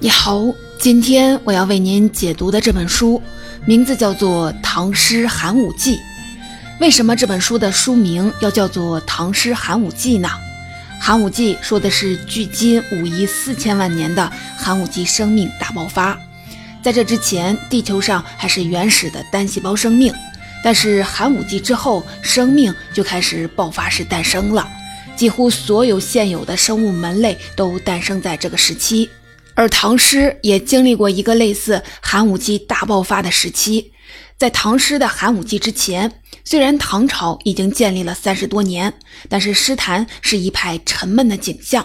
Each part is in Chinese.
你好，今天我要为您解读的这本书名字叫做《唐诗寒武纪》。为什么这本书的书名要叫做《唐诗寒武纪》呢？寒武纪说的是距今五亿四千万年的寒武纪生命大爆发。在这之前，地球上还是原始的单细胞生命，但是寒武纪之后，生命就开始爆发式诞生了。几乎所有现有的生物门类都诞生在这个时期。而唐诗也经历过一个类似寒武纪大爆发的时期，在唐诗的寒武纪之前，虽然唐朝已经建立了三十多年，但是诗坛是一派沉闷的景象。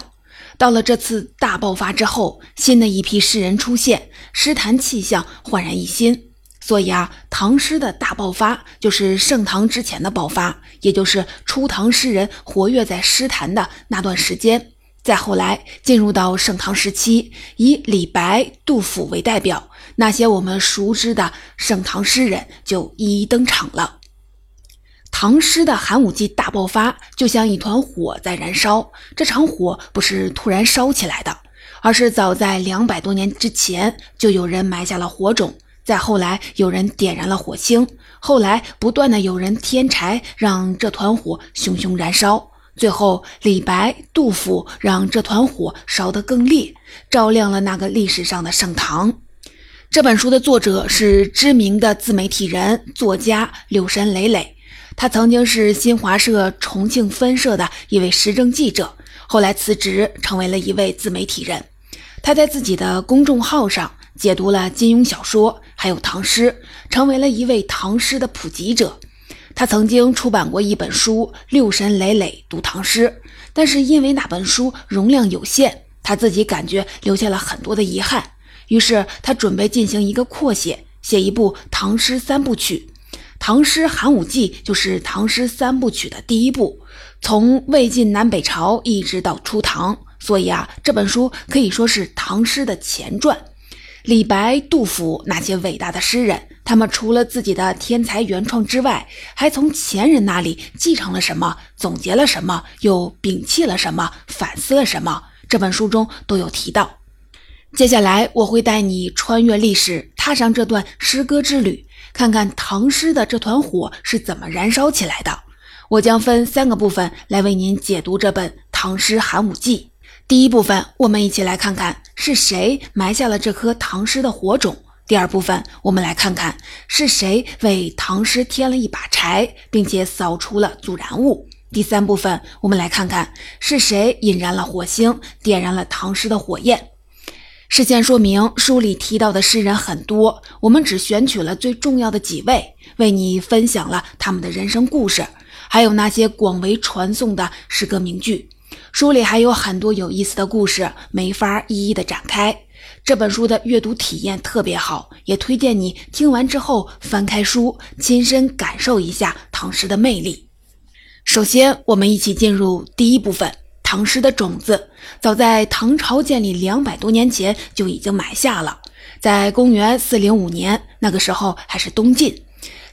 到了这次大爆发之后，新的一批诗人出现，诗坛气象焕然一新。所以啊，唐诗的大爆发就是盛唐之前的爆发，也就是初唐诗人活跃在诗坛的那段时间。再后来进入到盛唐时期，以李白、杜甫为代表，那些我们熟知的盛唐诗人就一一登场了。唐诗的寒武纪大爆发，就像一团火在燃烧。这场火不是突然烧起来的，而是早在两百多年之前就有人埋下了火种，再后来有人点燃了火星，后来不断的有人添柴，让这团火熊熊燃烧。最后，李白、杜甫让这团火烧得更烈，照亮了那个历史上的盛唐。这本书的作者是知名的自媒体人、作家柳神磊磊，他曾经是新华社重庆分社的一位时政记者，后来辞职成为了一位自媒体人。他在自己的公众号上解读了金庸小说，还有唐诗，成为了一位唐诗的普及者。他曾经出版过一本书《六神磊磊读唐诗》，但是因为那本书容量有限，他自己感觉留下了很多的遗憾。于是他准备进行一个扩写，写一部唐诗三部曲。《唐诗寒武纪》就是唐诗三部曲的第一部，从魏晋南北朝一直到初唐，所以啊，这本书可以说是唐诗的前传。李白、杜甫那些伟大的诗人，他们除了自己的天才原创之外，还从前人那里继承了什么，总结了什么，又摒弃了什么，反思了什么？这本书中都有提到。接下来我会带你穿越历史，踏上这段诗歌之旅，看看唐诗的这团火是怎么燃烧起来的。我将分三个部分来为您解读这本《唐诗寒武纪》。第一部分，我们一起来看看是谁埋下了这颗唐诗的火种。第二部分，我们来看看是谁为唐诗添了一把柴，并且扫除了阻燃物。第三部分，我们来看看是谁引燃了火星，点燃了唐诗的火焰。事先说明，书里提到的诗人很多，我们只选取了最重要的几位，为你分享了他们的人生故事，还有那些广为传颂的诗歌名句。书里还有很多有意思的故事，没法一一的展开。这本书的阅读体验特别好，也推荐你听完之后翻开书，亲身感受一下唐诗的魅力。首先，我们一起进入第一部分。唐诗的种子，早在唐朝建立两百多年前就已经埋下了。在公元四零五年，那个时候还是东晋。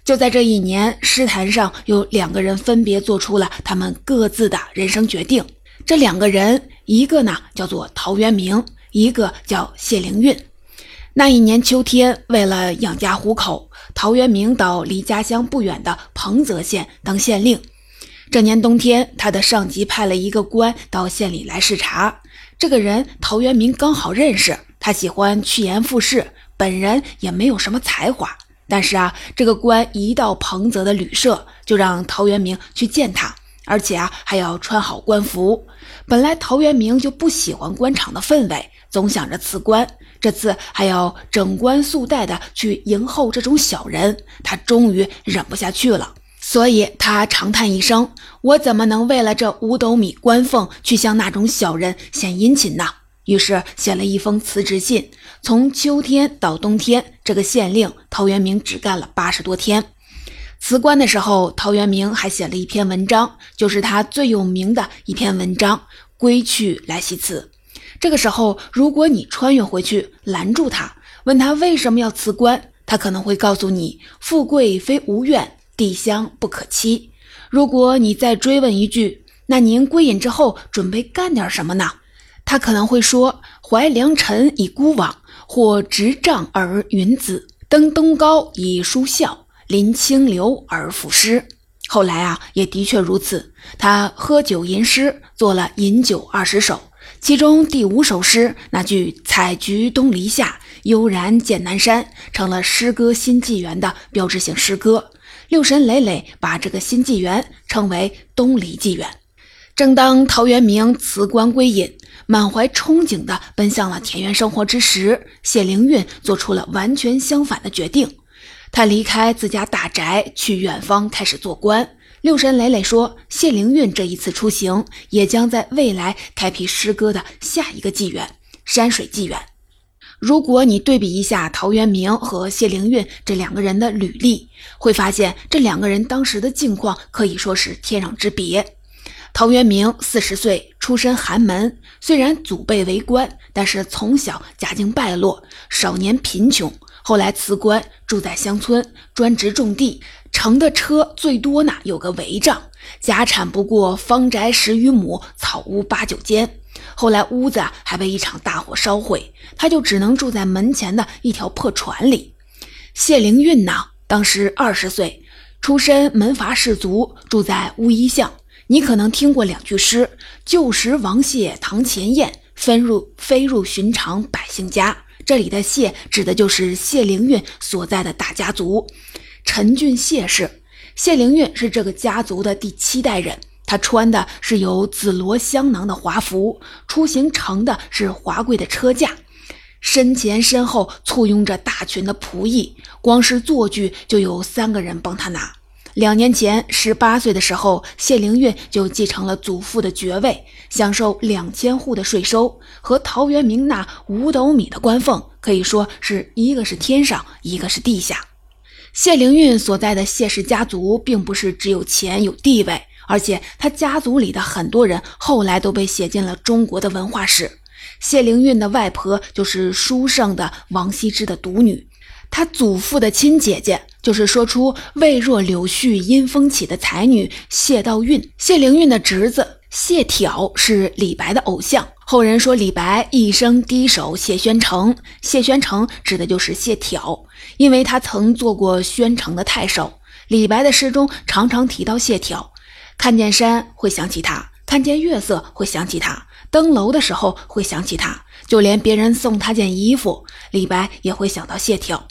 就在这一年，诗坛上有两个人分别做出了他们各自的人生决定。这两个人，一个呢叫做陶渊明，一个叫谢灵运。那一年秋天，为了养家糊口，陶渊明到离家乡不远的彭泽县当县令。这年冬天，他的上级派了一个官到县里来视察。这个人陶渊明刚好认识，他喜欢趋炎附势，本人也没有什么才华。但是啊，这个官一到彭泽的旅社，就让陶渊明去见他。而且啊，还要穿好官服。本来陶渊明就不喜欢官场的氛围，总想着辞官。这次还要整冠素带的去迎候这种小人，他终于忍不下去了。所以他长叹一声：“我怎么能为了这五斗米官俸去向那种小人献殷勤呢？”于是写了一封辞职信。从秋天到冬天，这个县令陶渊明只干了八十多天。辞官的时候，陶渊明还写了一篇文章，就是他最有名的一篇文章《归去来兮辞》。这个时候，如果你穿越回去拦住他，问他为什么要辞官，他可能会告诉你：“富贵非吾愿，地乡不可欺。”如果你再追问一句：“那您归隐之后准备干点什么呢？”他可能会说：“怀良辰以孤往，或执杖而云子；登东皋以书孝，临清流而赋诗。”后来啊，也的确如此。他喝酒吟诗，做了《饮酒二十首》，其中第五首诗那句“采菊东篱下，悠然见南山”成了诗歌新纪元的标志性诗歌。六神磊磊把这个新纪元称为“东篱纪元”。正当陶渊明辞官归隐，满怀憧憬地奔向了田园生活之时，谢灵运做出了完全相反的决定。他离开自家大宅，去远方开始做官。六神磊磊说，谢灵运这一次出行，也将在未来开辟诗歌的下一个纪元——山水纪元。如果你对比一下陶渊明和谢灵运这两个人的履历，会发现这两个人当时的境况可以说是天壤之别。陶渊明四十岁出身寒门，虽然祖辈为官，但是从小家境败落，少年贫穷。后来辞官，住在乡村，专职种地，乘的车最多呢有个帷帐，家产不过方宅十余亩，草屋八九间。后来屋子还被一场大火烧毁，他就只能住在门前的一条破船里。谢灵运呢，当时二十岁，出身门阀士族，住在乌衣巷。你可能听过两句诗：“旧时王谢堂前燕，分入飞入寻常百姓家。”这里的谢指的就是谢灵运所在的大家族陈俊谢氏。谢灵运是这个家族的第七代人，他穿的是有紫罗香囊的华服，出行乘的是华贵的车驾，身前身后簇拥着大群的仆役，光是坐具就有三个人帮他拿。两年前，十八岁的时候，谢灵运就继承了祖父的爵位，享受两千户的税收，和陶渊明那五斗米的官俸，可以说是一个是天上，一个是地下。谢灵运所在的谢氏家族，并不是只有钱有地位，而且他家族里的很多人后来都被写进了中国的文化史。谢灵运的外婆就是书圣的王羲之的独女。他祖父的亲姐姐就是说出“未若柳絮因风起”的才女谢道韫，谢灵运的侄子谢朓是李白的偶像。后人说李白一生低首谢宣城，谢宣城指的就是谢朓，因为他曾做过宣城的太守。李白的诗中常常提到谢朓，看见山会想起他，看见月色会想起他，登楼的时候会想起他，就连别人送他件衣服，李白也会想到谢朓。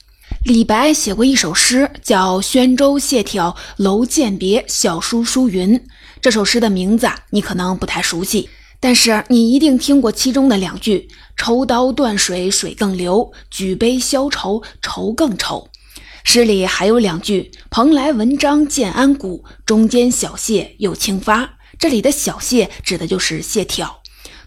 李白写过一首诗，叫《宣州谢朓楼饯别小书书云》。这首诗的名字你可能不太熟悉，但是你一定听过其中的两句：“抽刀断水水更流，举杯消愁愁更愁。”诗里还有两句：“蓬莱文章建安骨，中间小谢又清发。”这里的小谢指的就是谢朓。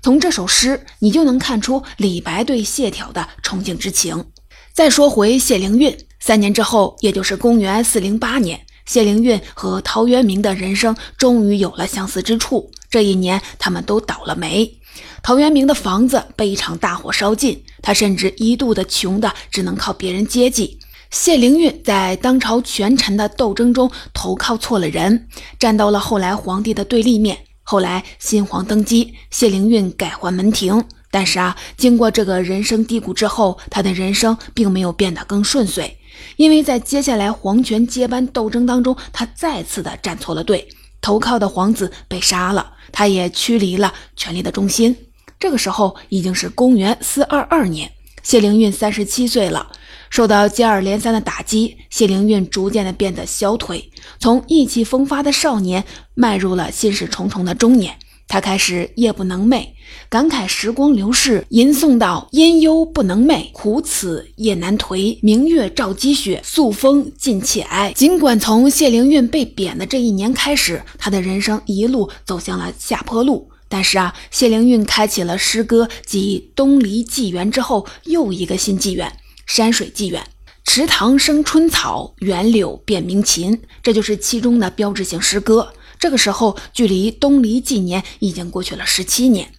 从这首诗，你就能看出李白对谢朓的崇敬之情。再说回谢灵运，三年之后，也就是公元四零八年，谢灵运和陶渊明的人生终于有了相似之处。这一年，他们都倒了霉。陶渊明的房子被一场大火烧尽，他甚至一度的穷的只能靠别人接济。谢灵运在当朝权臣的斗争中投靠错了人，站到了后来皇帝的对立面。后来新皇登基，谢灵运改换门庭。但是啊，经过这个人生低谷之后，他的人生并没有变得更顺遂，因为在接下来皇权接班斗争当中，他再次的站错了队，投靠的皇子被杀了，他也驱离了权力的中心。这个时候已经是公元四二二年，谢灵运三十七岁了，受到接二连三的打击，谢灵运逐渐的变得消退，从意气风发的少年迈入了心事重重的中年。他开始夜不能寐，感慨时光流逝，吟诵道：“阴幽不能寐，苦此夜难颓。明月照积雪，素风尽且哀。”尽管从谢灵运被贬的这一年开始，他的人生一路走向了下坡路，但是啊，谢灵运开启了诗歌继东篱纪元之后又一个新纪元——山水纪元。池塘生春草，园柳变鸣禽，这就是其中的标志性诗歌。这个时候，距离东篱纪年已经过去了十七年。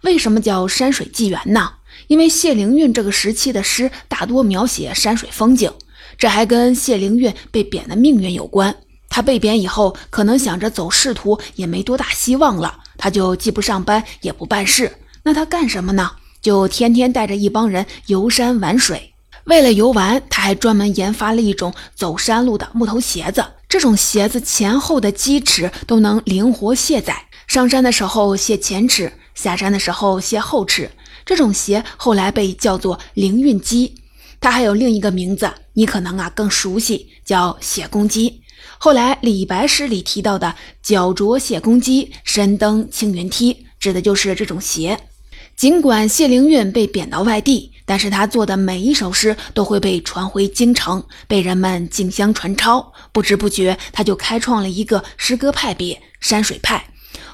为什么叫山水纪元呢？因为谢灵运这个时期的诗大多描写山水风景，这还跟谢灵运被贬的命运有关。他被贬以后，可能想着走仕途也没多大希望了，他就既不上班也不办事，那他干什么呢？就天天带着一帮人游山玩水。为了游玩，他还专门研发了一种走山路的木头鞋子。这种鞋子前后的鸡齿都能灵活卸载，上山的时候卸前齿，下山的时候卸后齿。这种鞋后来被叫做灵运机。它还有另一个名字，你可能啊更熟悉，叫谢公鸡。后来李白诗里提到的“脚着谢公鸡，身登青云梯”，指的就是这种鞋。尽管谢灵运被贬到外地，但是他做的每一首诗都会被传回京城，被人们竞相传抄。不知不觉，他就开创了一个诗歌派别——山水派。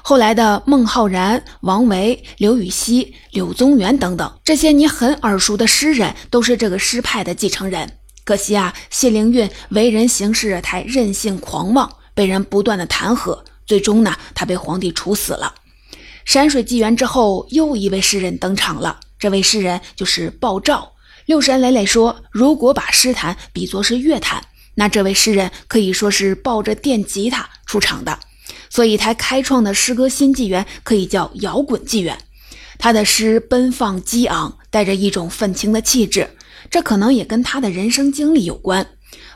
后来的孟浩然、王维、刘禹锡、柳宗元等等，这些你很耳熟的诗人，都是这个诗派的继承人。可惜啊，谢灵运为人行事太任性狂妄，被人不断的弹劾，最终呢，他被皇帝处死了。山水纪元之后，又一位诗人登场了。这位诗人就是鲍照。六神磊磊说，如果把诗坛比作是乐坛，那这位诗人可以说是抱着电吉他出场的。所以他开创的诗歌新纪元可以叫摇滚纪元。他的诗奔放激昂，带着一种愤青的气质，这可能也跟他的人生经历有关。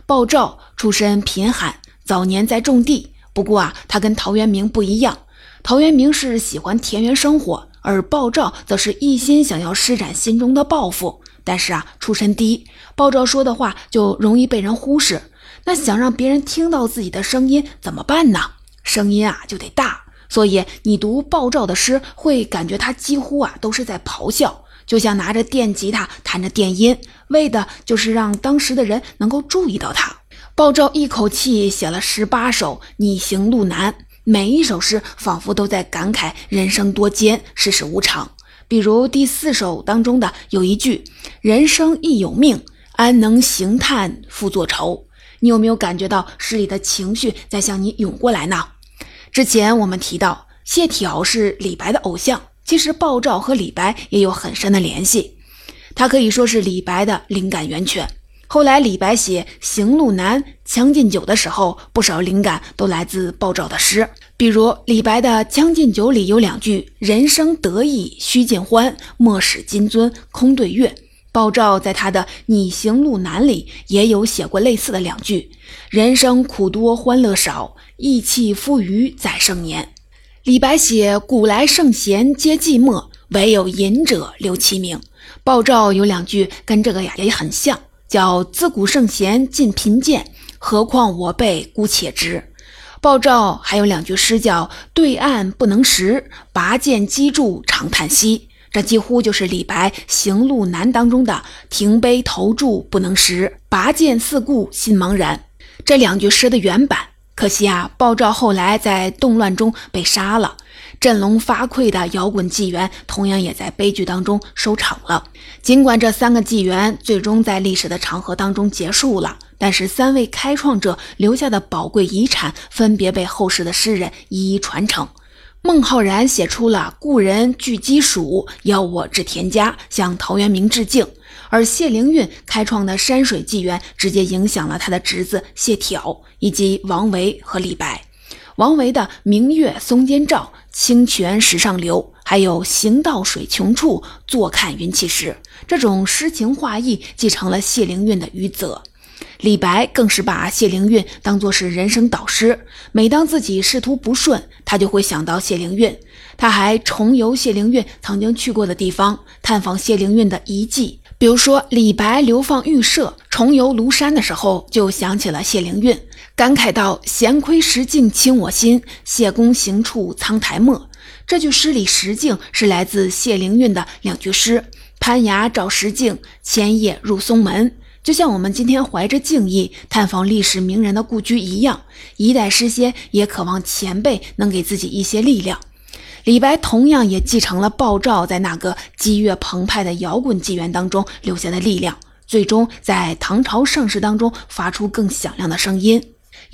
鲍照出身贫寒，早年在种地。不过啊，他跟陶渊明不一样。陶渊明是喜欢田园生活，而鲍照则是一心想要施展心中的抱负。但是啊，出身低，鲍照说的话就容易被人忽视。那想让别人听到自己的声音怎么办呢？声音啊就得大。所以你读鲍照的诗，会感觉他几乎啊都是在咆哮，就像拿着电吉他弹着电音，为的就是让当时的人能够注意到他。鲍照一口气写了十八首《逆行路难》。每一首诗仿佛都在感慨人生多艰，世事无常。比如第四首当中的有一句：“人生亦有命，安能行叹复作愁。”你有没有感觉到诗里的情绪在向你涌过来呢？之前我们提到谢朓是李白的偶像，其实鲍照和李白也有很深的联系，他可以说是李白的灵感源泉。后来，李白写《行路难·将进酒》的时候，不少灵感都来自鲍照的诗。比如，李白的《将进酒》里有两句“人生得意须尽欢，莫使金樽空对月”。鲍照在他的《拟行路难》里也有写过类似的两句“人生苦多欢乐少，意气夫余再生年”。李白写“古来圣贤皆寂寞，唯有饮者留其名”。鲍照有两句跟这个呀也很像。叫自古圣贤尽贫贱，何况我辈姑且知。鲍照还有两句诗叫“对岸不能识，拔剑击柱长叹息”，这几乎就是李白《行路难》当中的“停杯投箸不能食，拔剑四顾心茫然”这两句诗的原版。可惜啊，鲍照后来在动乱中被杀了。振聋发聩的摇滚纪元，同样也在悲剧当中收场了。尽管这三个纪元最终在历史的长河当中结束了，但是三位开创者留下的宝贵遗产，分别被后世的诗人一一传承。孟浩然写出了“故人具鸡黍，邀我至田家”，向陶渊明致敬；而谢灵运开创的山水纪元，直接影响了他的侄子谢朓以及王维和李白。王维的“明月松间照，清泉石上流”，还有“行到水穷处，坐看云起时”，这种诗情画意继承了谢灵运的余泽。李白更是把谢灵运当作是人生导师，每当自己仕途不顺，他就会想到谢灵运。他还重游谢灵运曾经去过的地方，探访谢灵运的遗迹。比如说，李白流放玉舍，重游庐山的时候，就想起了谢灵运，感慨道：“闲窥石镜清我心，谢公行处苍苔没。”这句诗里“石镜”是来自谢灵运的两句诗：“攀崖照石镜，千叶入松门。”就像我们今天怀着敬意探访历史名人的故居一样，一代诗仙也渴望前辈能给自己一些力量。李白同样也继承了鲍照在那个激越澎湃的摇滚纪元当中留下的力量，最终在唐朝盛世当中发出更响亮的声音。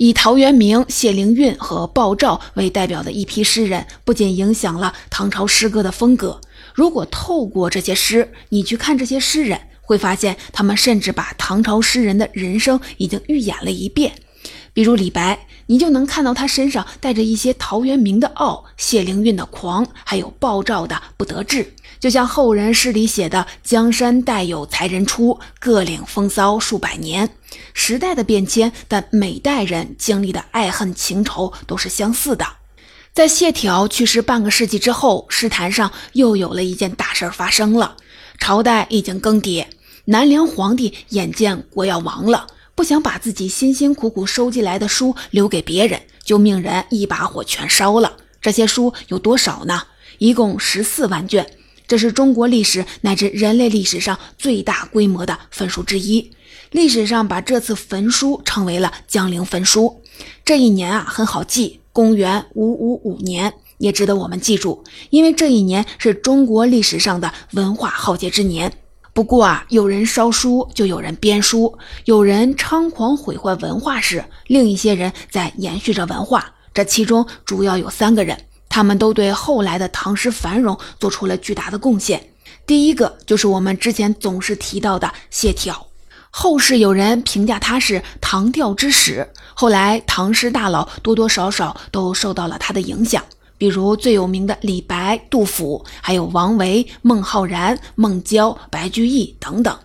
以陶渊明、谢灵运和鲍照为代表的一批诗人，不仅影响了唐朝诗歌的风格。如果透过这些诗，你去看这些诗人，会发现他们甚至把唐朝诗人的人生已经预演了一遍。比如李白，你就能看到他身上带着一些陶渊明的傲、谢灵运的狂，还有鲍照的不得志。就像后人诗里写的“江山代有才人出，各领风骚数百年”。时代的变迁，但每代人经历的爱恨情仇都是相似的。在谢朓去世半个世纪之后，诗坛上又有了一件大事发生了。朝代已经更迭，南梁皇帝眼见国要亡了，不想把自己辛辛苦苦收集来的书留给别人，就命人一把火全烧了。这些书有多少呢？一共十四万卷，这是中国历史乃至人类历史上最大规模的焚书之一。历史上把这次焚书称为了江陵焚书。这一年啊，很好记，公元五五五年。也值得我们记住，因为这一年是中国历史上的文化浩劫之年。不过啊，有人烧书，就有人编书；有人猖狂毁坏文化时，另一些人在延续着文化。这其中主要有三个人，他们都对后来的唐诗繁荣做出了巨大的贡献。第一个就是我们之前总是提到的谢朓，后世有人评价他是唐调之始。后来唐诗大佬多多少少都受到了他的影响。比如最有名的李白、杜甫，还有王维、孟浩然、孟郊、白居易等等。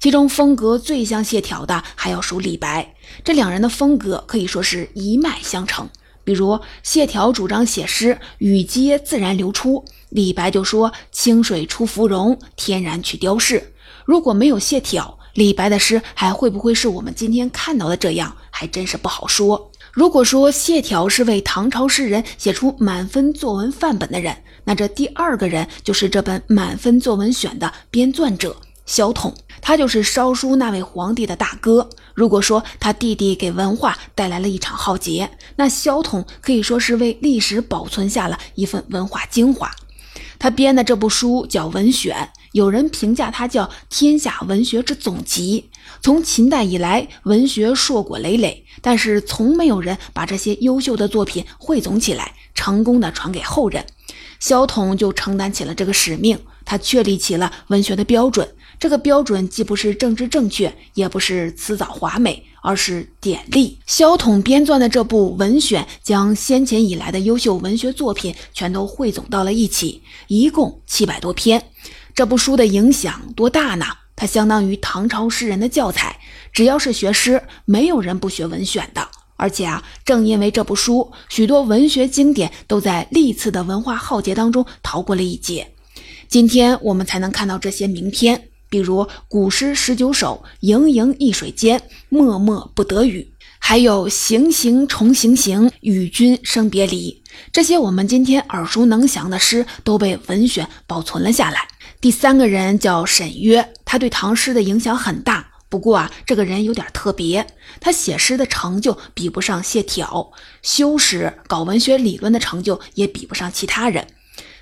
其中风格最像谢朓的，还要数李白。这两人的风格可以说是一脉相承。比如谢朓主张写诗语皆自然流出，李白就说“清水出芙蓉，天然去雕饰”。如果没有谢朓，李白的诗还会不会是我们今天看到的这样，还真是不好说。如果说谢朓是为唐朝诗人写出满分作文范本的人，那这第二个人就是这本满分作文选的编撰者萧统，他就是烧书那位皇帝的大哥。如果说他弟弟给文化带来了一场浩劫，那萧统可以说是为历史保存下了一份文化精华。他编的这部书叫《文选》，有人评价它叫天下文学之总集。从秦代以来，文学硕果累累，但是从没有人把这些优秀的作品汇总起来，成功的传给后人。萧统就承担起了这个使命，他确立起了文学的标准。这个标准既不是政治正确，也不是辞藻华美，而是典例。萧统编撰的这部《文选》，将先前以来的优秀文学作品全都汇总到了一起，一共七百多篇。这部书的影响多大呢？它相当于唐朝诗人的教材，只要是学诗，没有人不学文选的。而且啊，正因为这部书，许多文学经典都在历次的文化浩劫当中逃过了一劫，今天我们才能看到这些名篇，比如古诗十九首，盈盈一水间，脉脉不得语，还有行行重行行，与君生别离。这些我们今天耳熟能详的诗，都被文选保存了下来。第三个人叫沈约，他对唐诗的影响很大。不过啊，这个人有点特别，他写诗的成就比不上谢朓，修史搞文学理论的成就也比不上其他人。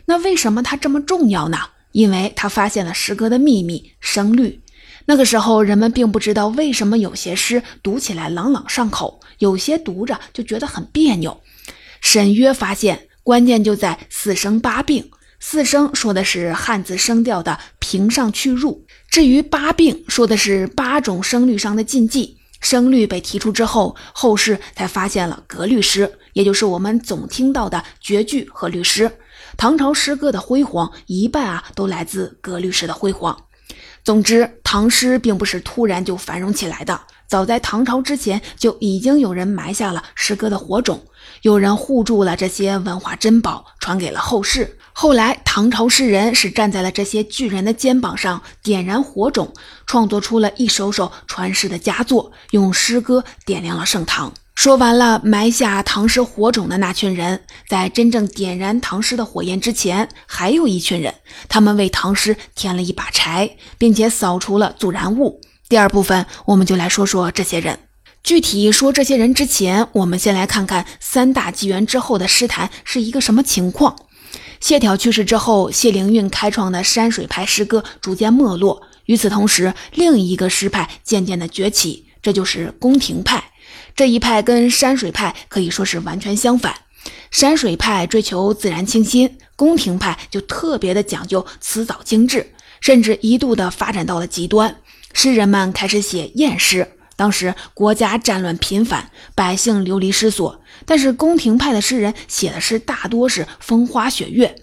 那为什么他这么重要呢？因为他发现了诗歌的秘密——声律。那个时候，人们并不知道为什么有些诗读起来朗朗上口，有些读着就觉得很别扭。沈约发现，关键就在四声八病。四声说的是汉字声调的平上去入，至于八病说的是八种声律上的禁忌。声律被提出之后，后世才发现了格律诗，也就是我们总听到的绝句和律诗。唐朝诗歌的辉煌，一半啊都来自格律诗的辉煌。总之，唐诗并不是突然就繁荣起来的，早在唐朝之前就已经有人埋下了诗歌的火种，有人护住了这些文化珍宝，传给了后世。后来，唐朝诗人是站在了这些巨人的肩膀上，点燃火种，创作出了一首首传世的佳作，用诗歌点亮了盛唐。说完了埋下唐诗火种的那群人，在真正点燃唐诗的火焰之前，还有一群人，他们为唐诗添了一把柴，并且扫除了阻燃物。第二部分，我们就来说说这些人。具体说这些人之前，我们先来看看三大纪元之后的诗坛是一个什么情况。谢朓去世之后，谢灵运开创的山水派诗歌逐渐没落。与此同时，另一个诗派渐渐的崛起，这就是宫廷派。这一派跟山水派可以说是完全相反。山水派追求自然清新，宫廷派就特别的讲究辞藻精致，甚至一度的发展到了极端。诗人们开始写艳诗。当时国家战乱频繁，百姓流离失所。但是宫廷派的诗人写的诗大多是风花雪月，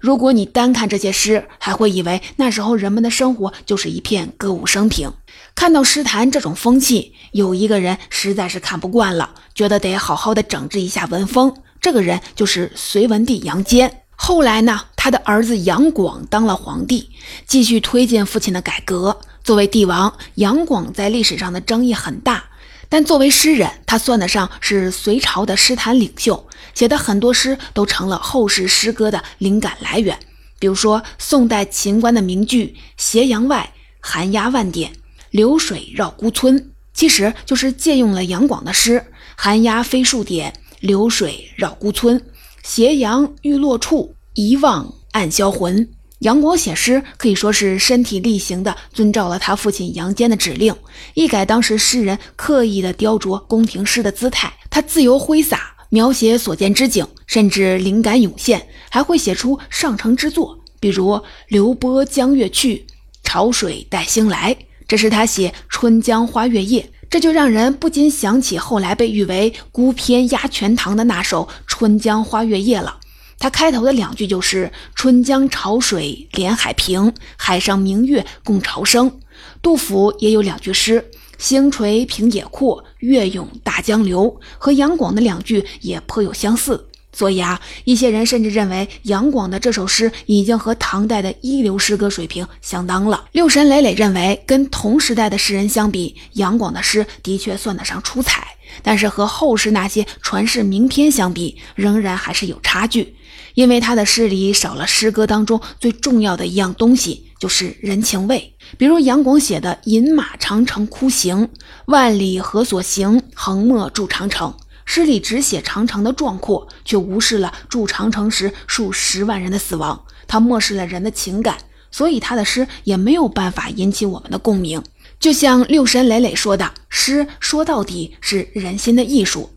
如果你单看这些诗，还会以为那时候人们的生活就是一片歌舞升平。看到诗坛这种风气，有一个人实在是看不惯了，觉得得好好的整治一下文风。这个人就是隋文帝杨坚。后来呢，他的儿子杨广当了皇帝，继续推进父亲的改革。作为帝王，杨广在历史上的争议很大。但作为诗人，他算得上是隋朝的诗坛领袖，写的很多诗都成了后世诗歌的灵感来源。比如说，宋代秦观的名句“斜阳外，寒鸦万点，流水绕孤村”，其实就是借用了杨广的诗：“寒鸦飞数点，流水绕孤村，斜阳欲落处，一望暗销魂。”杨广写诗可以说是身体力行地遵照了他父亲杨坚的指令，一改当时诗人刻意的雕琢宫廷诗的姿态。他自由挥洒，描写所见之景，甚至灵感涌现，还会写出上乘之作，比如“流波江月去，潮水带星来”，这是他写《春江花月夜》，这就让人不禁想起后来被誉为孤篇压全唐的那首《春江花月夜》了。他开头的两句就是“春江潮水连海平，海上明月共潮生”。杜甫也有两句诗：“星垂平野阔，月涌大江流”，和杨广的两句也颇有相似。所以啊，一些人甚至认为杨广的这首诗已经和唐代的一流诗歌水平相当了。六神磊磊认为，跟同时代的诗人相比，杨广的诗的确算得上出彩，但是和后世那些传世名篇相比，仍然还是有差距。因为他的诗里少了诗歌当中最重要的一样东西，就是人情味。比如杨广写的“饮马长城哭行，万里何所行？横漠筑长城”，诗里只写长城的壮阔，却无视了筑长城时数十万人的死亡。他漠视了人的情感，所以他的诗也没有办法引起我们的共鸣。就像六神磊磊说的：“诗说到底是人心的艺术。”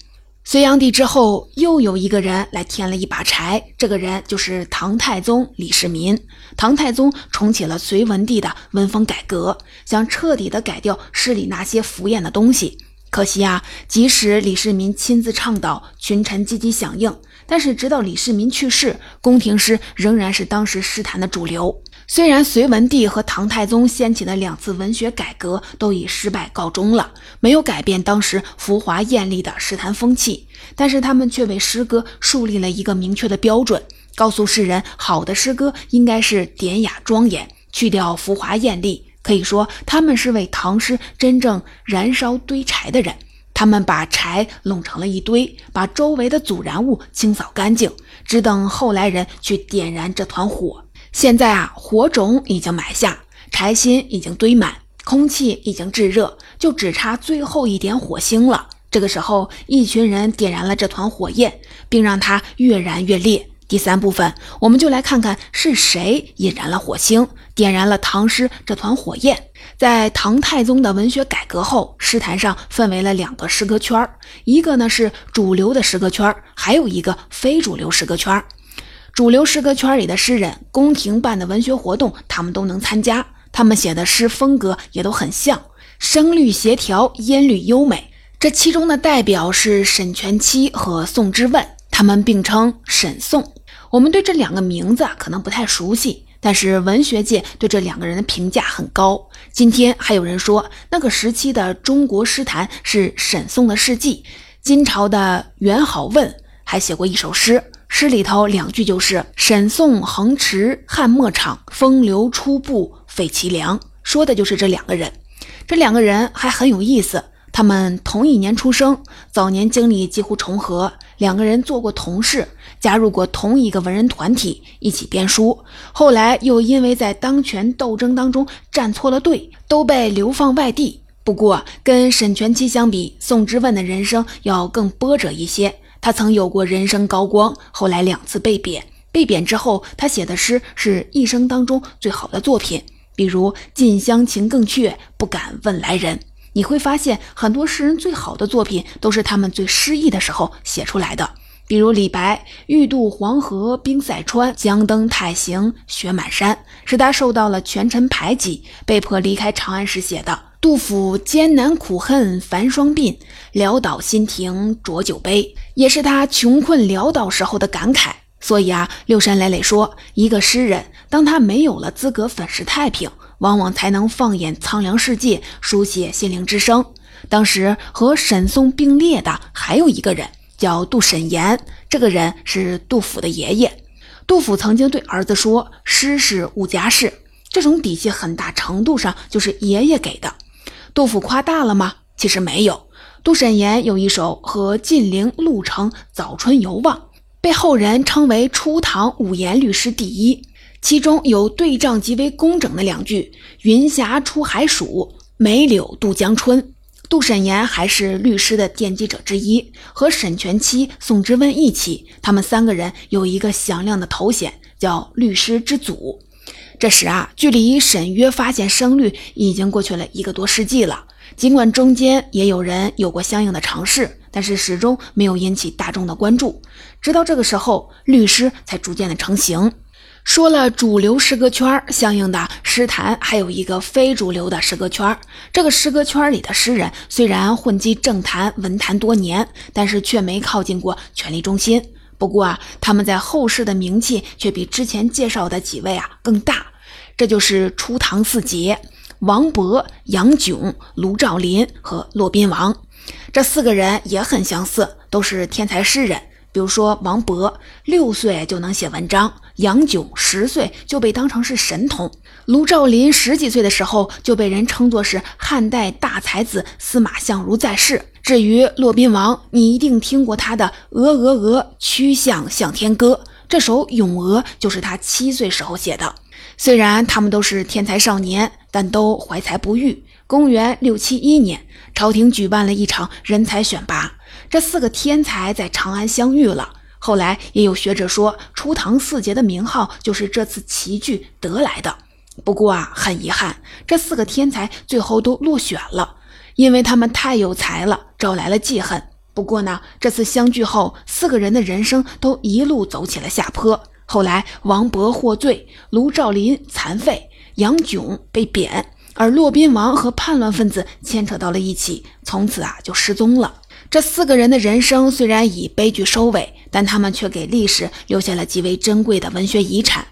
隋炀帝之后，又有一个人来添了一把柴，这个人就是唐太宗李世民。唐太宗重启了隋文帝的文风改革，想彻底的改掉诗里那些浮艳的东西。可惜啊，即使李世民亲自倡导，群臣积极响应，但是直到李世民去世，宫廷诗仍然是当时诗坛的主流。虽然隋文帝和唐太宗掀起的两次文学改革都以失败告终了，没有改变当时浮华艳丽的诗坛风气，但是他们却为诗歌树立了一个明确的标准，告诉世人好的诗歌应该是典雅庄严，去掉浮华艳丽。可以说，他们是为唐诗真正燃烧堆柴的人。他们把柴弄成了一堆，把周围的阻燃物清扫干净，只等后来人去点燃这团火。现在啊，火种已经埋下，柴薪已经堆满，空气已经炙热，就只差最后一点火星了。这个时候，一群人点燃了这团火焰，并让它越燃越烈。第三部分，我们就来看看是谁引燃了火星，点燃了唐诗这团火焰。在唐太宗的文学改革后，诗坛上分为了两个诗歌圈儿，一个呢是主流的诗歌圈儿，还有一个非主流诗歌圈儿。主流诗歌圈里的诗人，宫廷办的文学活动，他们都能参加。他们写的诗风格也都很像，声律协调，音律优美。这其中的代表是沈佺期和宋之问，他们并称沈宋。我们对这两个名字可能不太熟悉，但是文学界对这两个人的评价很高。今天还有人说，那个时期的中国诗坛是沈宋的世纪。金朝的元好问还写过一首诗。诗里头两句就是“沈宋横驰汉墨场，风流初步费其良”，说的就是这两个人。这两个人还很有意思，他们同一年出生，早年经历几乎重合，两个人做过同事，加入过同一个文人团体，一起编书。后来又因为在当权斗争当中站错了队，都被流放外地。不过跟沈佺期相比，宋之问的人生要更波折一些。他曾有过人生高光，后来两次被贬。被贬之后，他写的诗是一生当中最好的作品，比如“近乡情更怯，不敢问来人”。你会发现，很多诗人最好的作品都是他们最失意的时候写出来的。比如李白“欲渡黄河冰塞川，将登太行雪满山”，是他受到了权臣排挤，被迫离开长安时写的。杜甫艰难苦恨繁霜鬓，潦倒新停浊酒杯，也是他穷困潦倒时候的感慨。所以啊，六山磊磊说，一个诗人，当他没有了资格粉饰太平，往往才能放眼苍凉世界，书写心灵之声。当时和沈宋并列的还有一个人，叫杜审言。这个人是杜甫的爷爷。杜甫曾经对儿子说：“诗是无家事。”这种底气很大程度上就是爷爷给的。杜甫夸大了吗？其实没有。杜审言有一首《和晋陵鹿城早春游望》。被后人称为初唐五言律诗第一，其中有对仗极为工整的两句：“云霞出海曙，梅柳渡江春。”杜审言还是律师的奠基者之一，和沈佺期、宋之问一起，他们三个人有一个响亮的头衔，叫律师之祖。这时啊，距离沈约发现声律已经过去了一个多世纪了。尽管中间也有人有过相应的尝试，但是始终没有引起大众的关注。直到这个时候，律师才逐渐的成型。说了主流诗歌圈，相应的诗坛还有一个非主流的诗歌圈。这个诗歌圈里的诗人虽然混迹政坛文坛多年，但是却没靠近过权力中心。不过啊，他们在后世的名气却比之前介绍的几位啊更大。这就是初唐四杰。王勃、杨炯、卢照邻和骆宾王，这四个人也很相似，都是天才诗人。比如说，王勃六岁就能写文章，杨炯十岁就被当成是神童，卢照邻十几岁的时候就被人称作是汉代大才子司马相如在世。至于骆宾王，你一定听过他的“鹅鹅鹅，曲项向天歌”这首《咏鹅》，就是他七岁时候写的。虽然他们都是天才少年，但都怀才不遇。公元六七一年，朝廷举办了一场人才选拔，这四个天才在长安相遇了。后来也有学者说，初唐四杰的名号就是这次齐聚得来的。不过啊，很遗憾，这四个天才最后都落选了，因为他们太有才了，招来了记恨。不过呢，这次相聚后，四个人的人生都一路走起了下坡。后来，王勃获罪，卢照邻残废，杨炯被贬，而骆宾王和叛乱分子牵扯到了一起，从此啊就失踪了。这四个人的人生虽然以悲剧收尾，但他们却给历史留下了极为珍贵的文学遗产。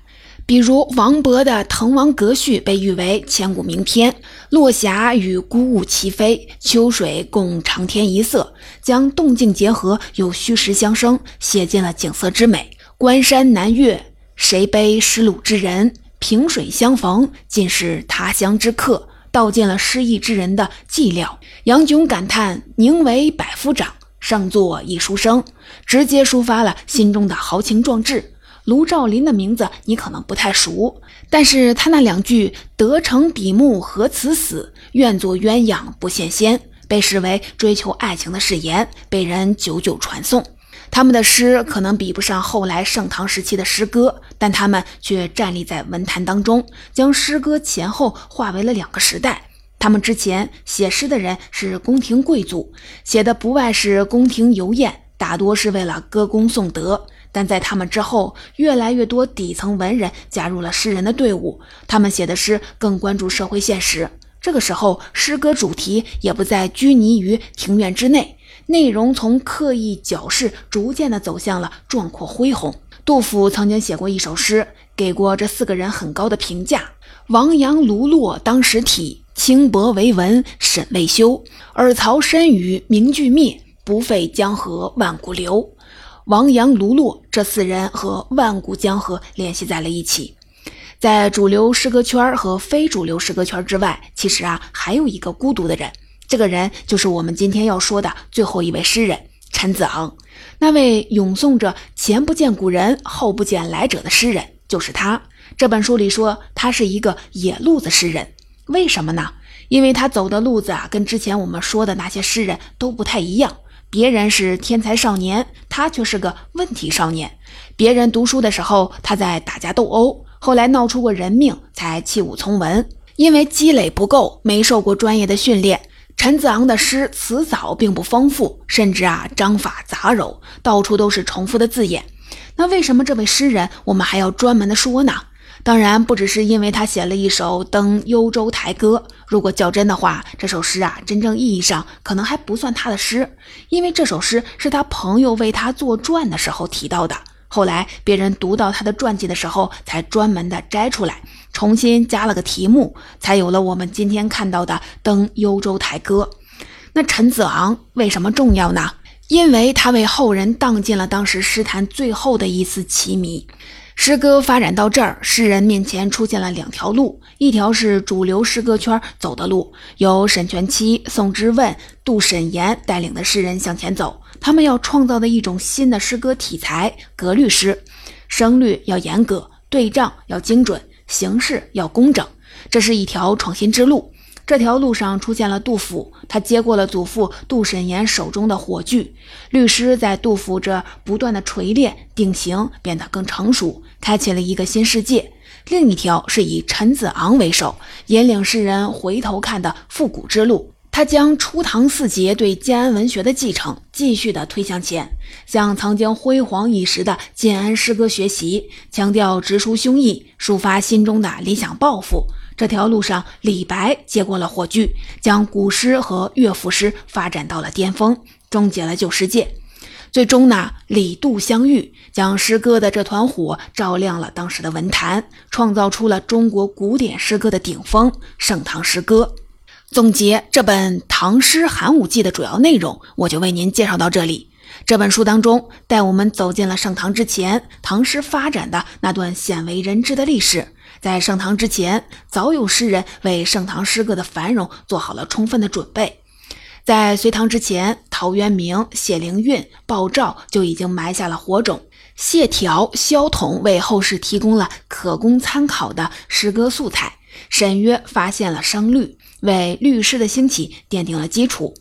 比如王勃的《滕王阁序》被誉为千古名篇，落霞与孤鹜齐飞，秋水共长天一色，将动静结合，有虚实相生，写尽了景色之美。关山难越，谁悲失路之人？萍水相逢，尽是他乡之客。道尽了失意之人的寂寥。杨炯感叹：“宁为百夫长，胜作一书生。”直接抒发了心中的豪情壮志。卢照邻的名字你可能不太熟，但是他那两句“得成比目何辞死，愿作鸳鸯不羡仙”，被视为追求爱情的誓言，被人久久传颂。他们的诗可能比不上后来盛唐时期的诗歌，但他们却站立在文坛当中，将诗歌前后划为了两个时代。他们之前写诗的人是宫廷贵族，写的不外是宫廷游宴，大多是为了歌功颂德；但在他们之后，越来越多底层文人加入了诗人的队伍，他们写的诗更关注社会现实。这个时候，诗歌主题也不再拘泥于庭院之内。内容从刻意矫饰，逐渐的走向了壮阔恢宏。杜甫曾经写过一首诗，给过这四个人很高的评价：“王杨卢骆当时体，轻薄为文沈未休。尔曹身与名俱灭，不废江河万古流。”王杨卢骆这四人和万古江河联系在了一起。在主流诗歌圈和非主流诗歌圈之外，其实啊，还有一个孤独的人。这个人就是我们今天要说的最后一位诗人陈子昂，那位咏颂着“前不见古人，后不见来者”的诗人就是他。这本书里说他是一个野路子诗人，为什么呢？因为他走的路子啊，跟之前我们说的那些诗人都不太一样。别人是天才少年，他却是个问题少年。别人读书的时候，他在打架斗殴，后来闹出过人命，才弃武从文。因为积累不够，没受过专业的训练。陈子昂的诗词藻并不丰富，甚至啊章法杂糅，到处都是重复的字眼。那为什么这位诗人我们还要专门的说呢？当然不只是因为他写了一首《登幽州台歌》。如果较真的话，这首诗啊，真正意义上可能还不算他的诗，因为这首诗是他朋友为他作传的时候提到的。后来别人读到他的传记的时候，才专门的摘出来，重新加了个题目，才有了我们今天看到的《登幽州台歌》。那陈子昂为什么重要呢？因为他为后人荡尽了当时诗坛最后的一丝奇迷。诗歌发展到这儿，诗人面前出现了两条路：一条是主流诗歌圈走的路，由沈佺期、宋之问、杜审言带领的诗人向前走，他们要创造的一种新的诗歌题材——格律诗，声律要严格，对仗要精准，形式要工整，这是一条创新之路。这条路上出现了杜甫，他接过了祖父杜审言手中的火炬，律诗在杜甫这不断的锤炼定型，变得更成熟，开启了一个新世界。另一条是以陈子昂为首，引领世人回头看的复古之路。他将初唐四杰对建安文学的继承继续的推向前，向曾经辉煌一时的建安诗歌学习，强调直抒胸臆，抒发心中的理想抱负。这条路上，李白接过了火炬，将古诗和乐府诗发展到了巅峰，终结了旧世界。最终呢，李杜相遇，将诗歌的这团火照亮了当时的文坛，创造出了中国古典诗歌的顶峰——盛唐诗歌。总结这本《唐诗寒武纪》的主要内容，我就为您介绍到这里。这本书当中，带我们走进了盛唐之前唐诗发展的那段鲜为人知的历史。在盛唐之前，早有诗人为盛唐诗歌的繁荣做好了充分的准备。在隋唐之前，陶渊明、谢灵运、鲍照就已经埋下了火种，谢条、萧统为后世提供了可供参考的诗歌素材，沈约发现了声律，为律诗的兴起奠定了基础。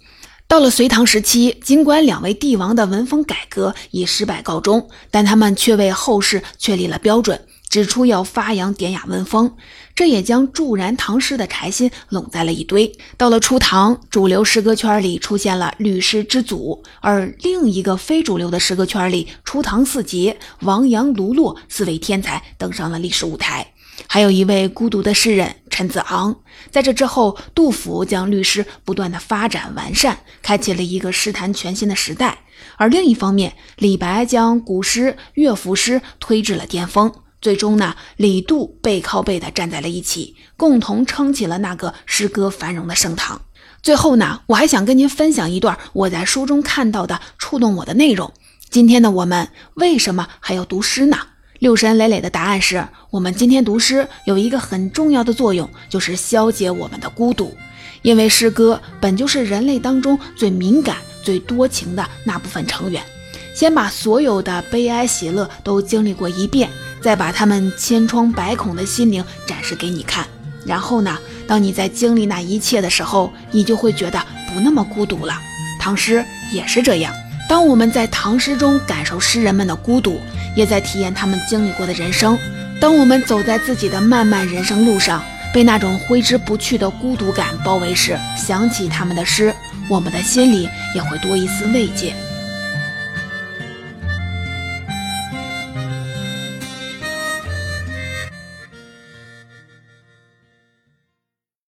到了隋唐时期，尽管两位帝王的文风改革以失败告终，但他们却为后世确立了标准。指出要发扬典雅文风，这也将助燃唐诗的柴心拢在了一堆。到了初唐，主流诗歌圈里出现了律诗之祖，而另一个非主流的诗歌圈里，初唐四杰王阳、卢骆四位天才登上了历史舞台，还有一位孤独的诗人陈子昂。在这之后，杜甫将律诗不断的发展完善，开启了一个诗坛全新的时代。而另一方面，李白将古诗、乐府诗推至了巅峰。最终呢，李杜背靠背的站在了一起，共同撑起了那个诗歌繁荣的盛唐。最后呢，我还想跟您分享一段我在书中看到的触动我的内容。今天的我们为什么还要读诗呢？六神磊磊的答案是我们今天读诗有一个很重要的作用，就是消解我们的孤独。因为诗歌本就是人类当中最敏感、最多情的那部分成员，先把所有的悲哀喜乐都经历过一遍。再把他们千疮百孔的心灵展示给你看，然后呢，当你在经历那一切的时候，你就会觉得不那么孤独了。唐诗也是这样，当我们在唐诗中感受诗人们的孤独，也在体验他们经历过的人生。当我们走在自己的漫漫人生路上，被那种挥之不去的孤独感包围时，想起他们的诗，我们的心里也会多一丝慰藉。